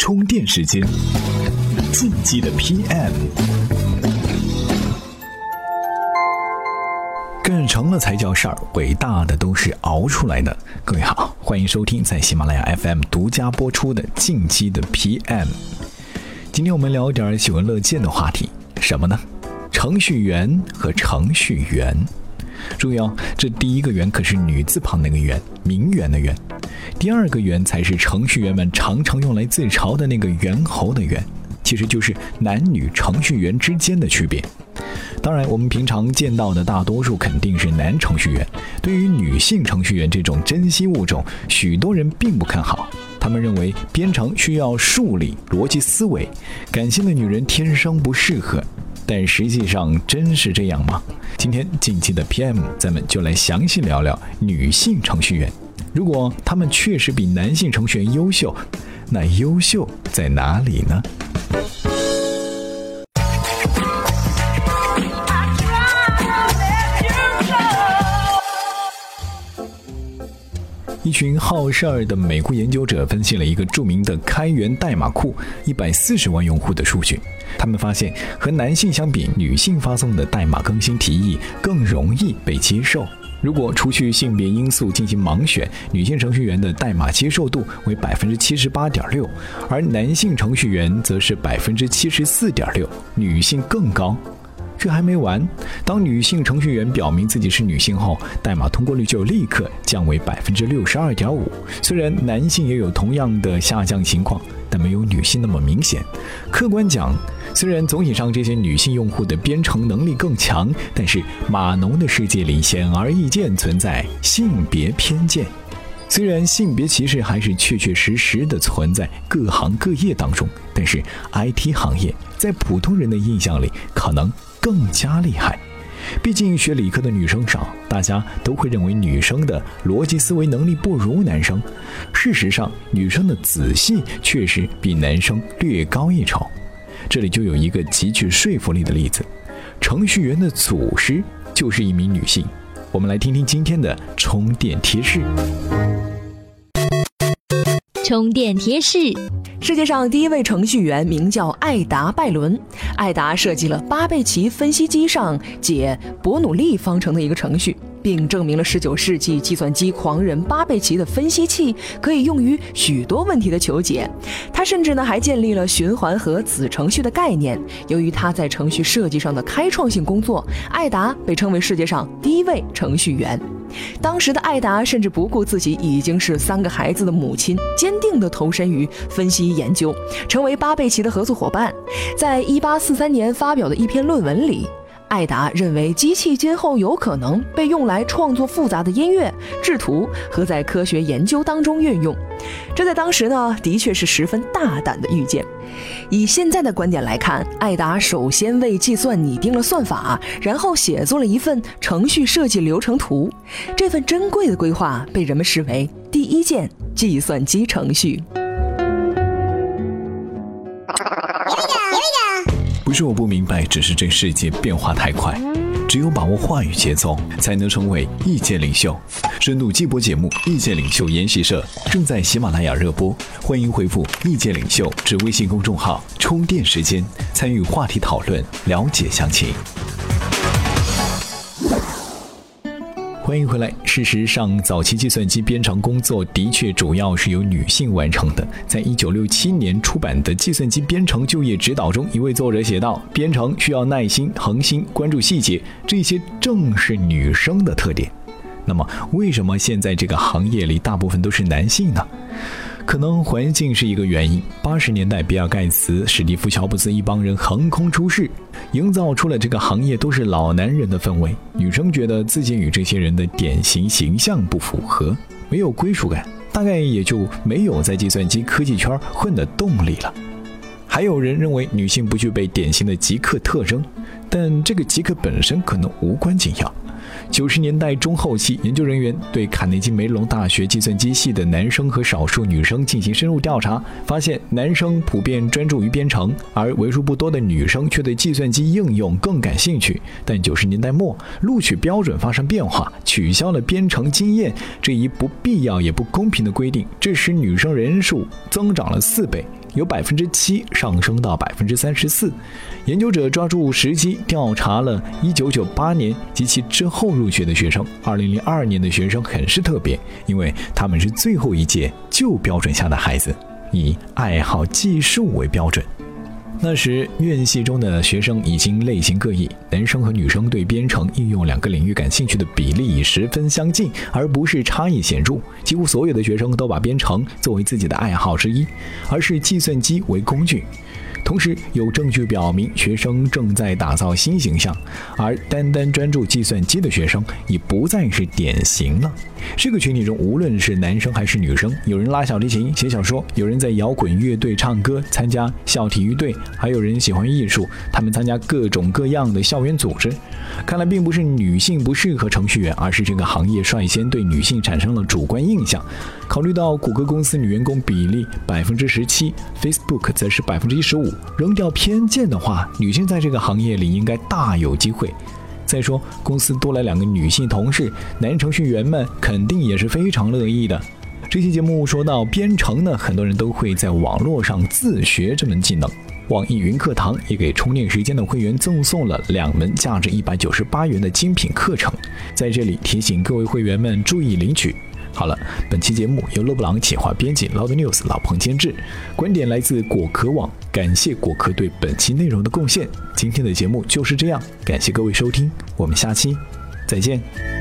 充电时间，进击的 PM，干成了才叫事儿，伟大的都是熬出来的。各位好，欢迎收听在喜马拉雅 FM 独家播出的《进击的 PM》。今天我们聊点喜闻乐见的话题，什么呢？程序员和程序员。注意哦，这第一个“员”可是女字旁那个“员”，名媛的“媛”。第二个“媛”才是程序员们常常用来自嘲的那个猿猴的“猿”，其实就是男女程序员之间的区别。当然，我们平常见到的大多数肯定是男程序员。对于女性程序员这种珍稀物种，许多人并不看好。他们认为编程需要数理、逻辑思维，感性的女人天生不适合。但实际上真是这样吗？今天近期的 PM，咱们就来详细聊聊女性程序员。如果他们确实比男性程序员优秀，那优秀在哪里呢？一群好事儿的美国研究者分析了一个著名的开源代码库一百四十万用户的数据，他们发现和男性相比，女性发送的代码更新提议更容易被接受。如果除去性别因素进行盲选，女性程序员的代码接受度为百分之七十八点六，而男性程序员则是百分之七十四点六，女性更高。这还没完，当女性程序员表明自己是女性后，代码通过率就立刻降为百分之六十二点五。虽然男性也有同样的下降情况，但没有女性那么明显。客观讲，虽然总体上这些女性用户的编程能力更强，但是码农的世界里显而易见存在性别偏见。虽然性别歧视还是确确实实的存在各行各业当中，但是 IT 行业在普通人的印象里可能。更加厉害，毕竟学理科的女生少，大家都会认为女生的逻辑思维能力不如男生。事实上，女生的仔细确实比男生略高一筹。这里就有一个极具说服力的例子：程序员的祖师就是一名女性。我们来听听今天的充电贴士。充电贴士：世界上第一位程序员名叫艾达·拜伦。艾达设计了巴贝奇分析机上解伯努利方程的一个程序，并证明了19世纪计算机狂人巴贝奇的分析器可以用于许多问题的求解。他甚至呢还建立了循环和子程序的概念。由于他在程序设计上的开创性工作，艾达被称为世界上第一位程序员。当时的艾达甚至不顾自己已经是三个孩子的母亲，坚定地投身于分析研究，成为巴贝奇的合作伙伴。在一八四三年发表的一篇论文里。艾达认为，机器今后有可能被用来创作复杂的音乐、制图和在科学研究当中运用。这在当时呢，的确是十分大胆的预见。以现在的观点来看，艾达首先为计算拟定了算法，然后写作了一份程序设计流程图。这份珍贵的规划被人们视为第一件计算机程序。不是我不明白，只是这世界变化太快，只有把握话语节奏，才能成为意见领袖。深度季播节目《意见领袖研习社》正在喜马拉雅热播，欢迎回复“意见领袖”至微信公众号充电时间，参与话题讨论，了解详情。欢迎回来。事实上，早期计算机编程工作的确主要是由女性完成的。在一九六七年出版的《计算机编程就业指导》中，一位作者写道：“编程需要耐心、恒心、关注细节，这些正是女生的特点。”那么，为什么现在这个行业里大部分都是男性呢？可能环境是一个原因。八十年代，比尔盖茨、史蒂夫乔布斯一帮人横空出世，营造出了这个行业都是老男人的氛围。女生觉得自己与这些人的典型形象不符合，没有归属感，大概也就没有在计算机科技圈混的动力了。还有人认为女性不具备典型的极客特征，但这个极客本身可能无关紧要。九十年代中后期，研究人员对卡内基梅隆大学计算机系的男生和少数女生进行深入调查，发现男生普遍专注于编程，而为数不多的女生却对计算机应用更感兴趣。但九十年代末，录取标准发生变化，取消了编程经验这一不必要也不公平的规定，这使女生人数增长了四倍。由百分之七上升到百分之三十四。研究者抓住时机调查了一九九八年及其之后入学的学生。二零零二年的学生很是特别，因为他们是最后一届旧标准下的孩子，以爱好计数为标准。那时院系中的学生已经类型各异，男生和女生对编程、应用两个领域感兴趣的比例已十分相近，而不是差异显著。几乎所有的学生都把编程作为自己的爱好之一，而是计算机为工具。同时，有证据表明学生正在打造新形象，而单单专注计算机的学生已不再是典型了。这个群体中，无论是男生还是女生，有人拉小提琴、写小说，有人在摇滚乐队唱歌、参加校体育队，还有人喜欢艺术，他们参加各种各样的校园组织。看来，并不是女性不适合程序员，而是这个行业率先对女性产生了主观印象。考虑到谷歌公司女员工比例百分之十七，Facebook 则是百分之一十五，扔掉偏见的话，女性在这个行业里应该大有机会。再说，公司多来两个女性同事，男程序员们肯定也是非常乐意的。这期节目说到编程呢，很多人都会在网络上自学这门技能。网易云课堂也给充电时间的会员赠送了两门价值一百九十八元的精品课程，在这里提醒各位会员们注意领取。好了，本期节目由勒布朗企划编辑，Loud News 老彭监制，观点来自果壳网，感谢果壳对本期内容的贡献。今天的节目就是这样，感谢各位收听，我们下期再见。